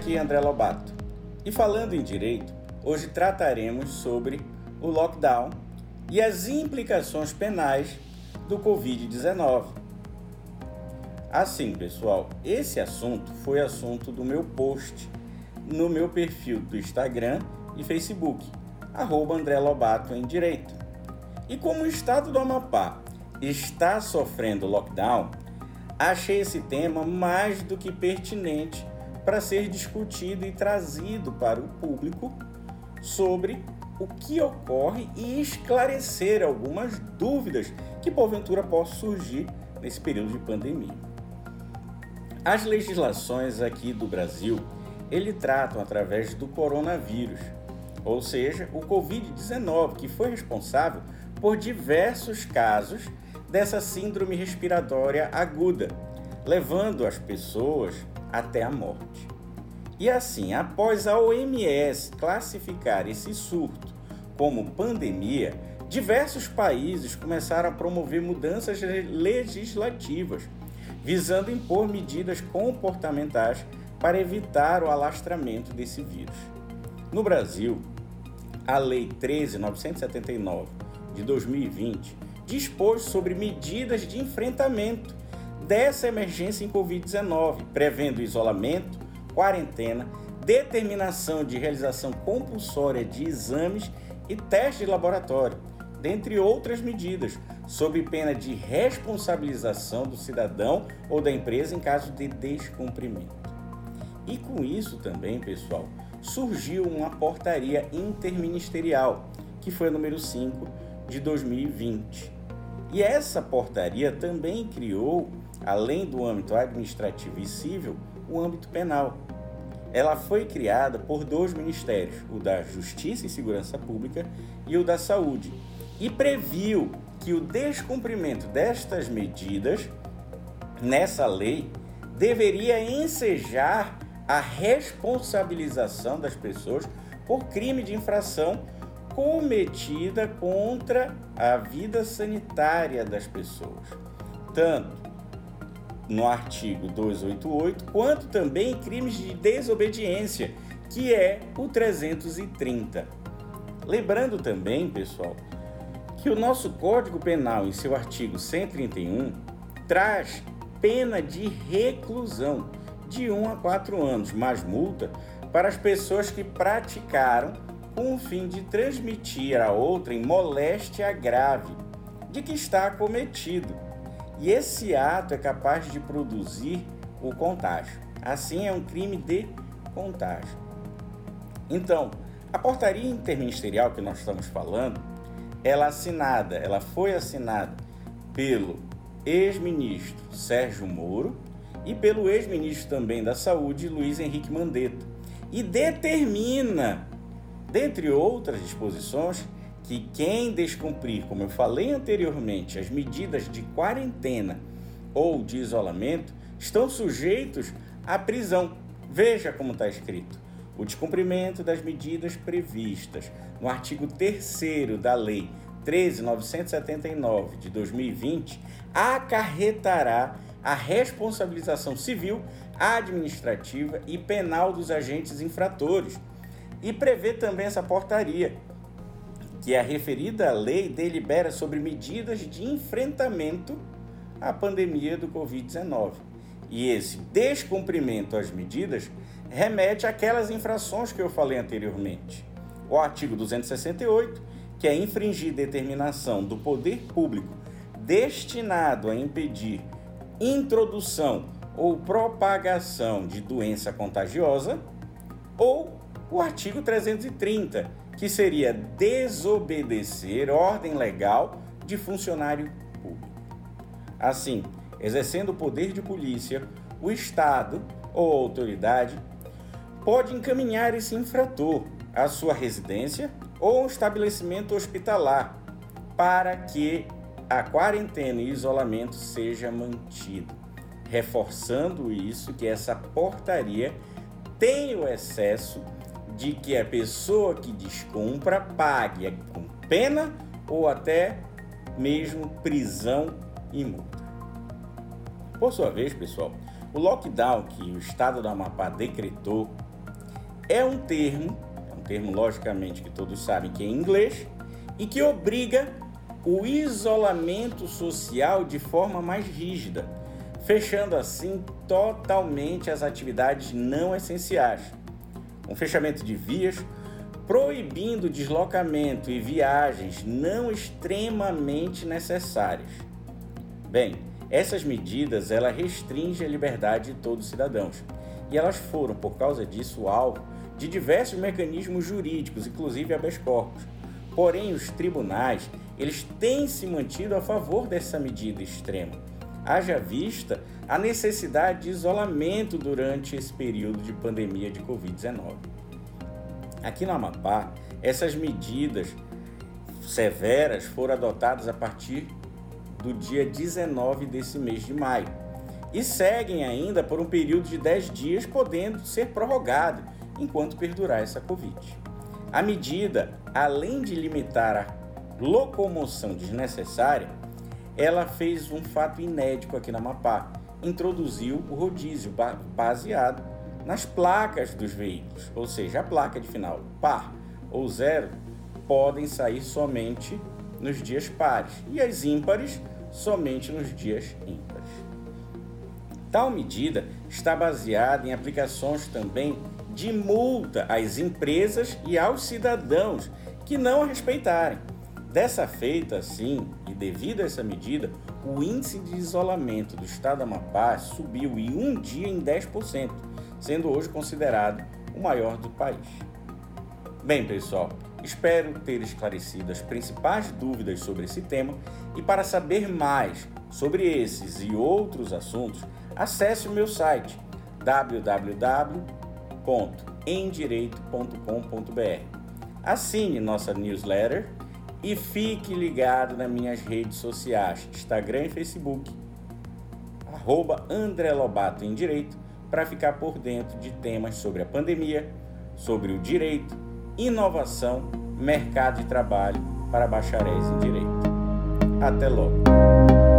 aqui André Lobato. E falando em direito, hoje trataremos sobre o lockdown e as implicações penais do Covid-19. Assim, pessoal, esse assunto foi assunto do meu post no meu perfil do Instagram e Facebook, arroba André Lobato em Direito. E como o estado do Amapá está sofrendo lockdown, achei esse tema mais do que pertinente para ser discutido e trazido para o público sobre o que ocorre e esclarecer algumas dúvidas que porventura possam surgir nesse período de pandemia. As legislações aqui do Brasil, ele tratam através do coronavírus, ou seja, o COVID-19, que foi responsável por diversos casos dessa síndrome respiratória aguda, levando as pessoas até a morte. E assim, após a OMS classificar esse surto como pandemia, diversos países começaram a promover mudanças legislativas, visando impor medidas comportamentais para evitar o alastramento desse vírus. No Brasil, a Lei 13.979 de 2020 dispôs sobre medidas de enfrentamento dessa emergência em Covid-19, prevendo isolamento, quarentena, determinação de realização compulsória de exames e testes de laboratório, dentre outras medidas, sob pena de responsabilização do cidadão ou da empresa em caso de descumprimento. E com isso também, pessoal, surgiu uma portaria interministerial, que foi a número 5 de 2020. E essa portaria também criou além do âmbito administrativo e civil, o âmbito penal. Ela foi criada por dois ministérios, o da Justiça e Segurança Pública e o da Saúde, e previu que o descumprimento destas medidas nessa lei deveria ensejar a responsabilização das pessoas por crime de infração cometida contra a vida sanitária das pessoas, tanto no artigo 288, quanto também crimes de desobediência, que é o 330. Lembrando também, pessoal, que o nosso Código Penal, em seu artigo 131, traz pena de reclusão de 1 a 4 anos, mais multa para as pessoas que praticaram com o fim de transmitir a outrem moléstia grave de que está cometido e esse ato é capaz de produzir o contágio. Assim, é um crime de contágio. Então, a portaria interministerial que nós estamos falando, ela assinada, ela foi assinada pelo ex-ministro Sérgio Moro e pelo ex-ministro também da Saúde, Luiz Henrique Mandetta, e determina, dentre outras disposições, que quem descumprir, como eu falei anteriormente, as medidas de quarentena ou de isolamento estão sujeitos à prisão. Veja como está escrito. O descumprimento das medidas previstas no artigo 3 da Lei 13.979 de 2020 acarretará a responsabilização civil, administrativa e penal dos agentes infratores. E prevê também essa portaria que a referida lei delibera sobre medidas de enfrentamento à pandemia do Covid-19. E esse descumprimento às medidas remete àquelas infrações que eu falei anteriormente. O artigo 268, que é infringir determinação do poder público destinado a impedir introdução ou propagação de doença contagiosa, ou o artigo 330, que seria desobedecer ordem legal de funcionário público. Assim, exercendo o poder de polícia, o Estado ou autoridade pode encaminhar esse infrator à sua residência ou estabelecimento hospitalar para que a quarentena e isolamento seja mantido, reforçando isso que essa portaria tem o excesso de que a pessoa que descumpra pague com pena ou até mesmo prisão e multa. Por sua vez, pessoal, o lockdown que o estado do Amapá decretou é um termo, é um termo logicamente que todos sabem que é em inglês, e que obriga o isolamento social de forma mais rígida, fechando assim totalmente as atividades não essenciais. Um fechamento de vias, proibindo deslocamento e viagens não extremamente necessárias. Bem, essas medidas ela restringem a liberdade de todos os cidadãos e elas foram, por causa disso, alvo de diversos mecanismos jurídicos, inclusive habeas corpus. Porém, os tribunais eles têm se mantido a favor dessa medida extrema, haja vista a necessidade de isolamento durante esse período de pandemia de Covid-19. Aqui no Amapá, essas medidas severas foram adotadas a partir do dia 19 desse mês de maio e seguem ainda por um período de 10 dias, podendo ser prorrogado enquanto perdurar essa Covid. A medida, além de limitar a locomoção desnecessária, ela fez um fato inédito aqui na Amapá. Introduziu o rodízio baseado nas placas dos veículos, ou seja, a placa de final par ou zero podem sair somente nos dias pares e as ímpares somente nos dias ímpares. Tal medida está baseada em aplicações também de multa às empresas e aos cidadãos que não a respeitarem. Dessa feita, assim, e devido a essa medida, o índice de isolamento do estado do Amapá subiu em um dia em 10%, sendo hoje considerado o maior do país. Bem, pessoal, espero ter esclarecido as principais dúvidas sobre esse tema e para saber mais sobre esses e outros assuntos, acesse o meu site www.endireito.com.br. Assine nossa newsletter e fique ligado nas minhas redes sociais, Instagram e Facebook, arroba André Lobato em Direito, para ficar por dentro de temas sobre a pandemia, sobre o direito, inovação, mercado de trabalho para bacharéis em Direito. Até logo!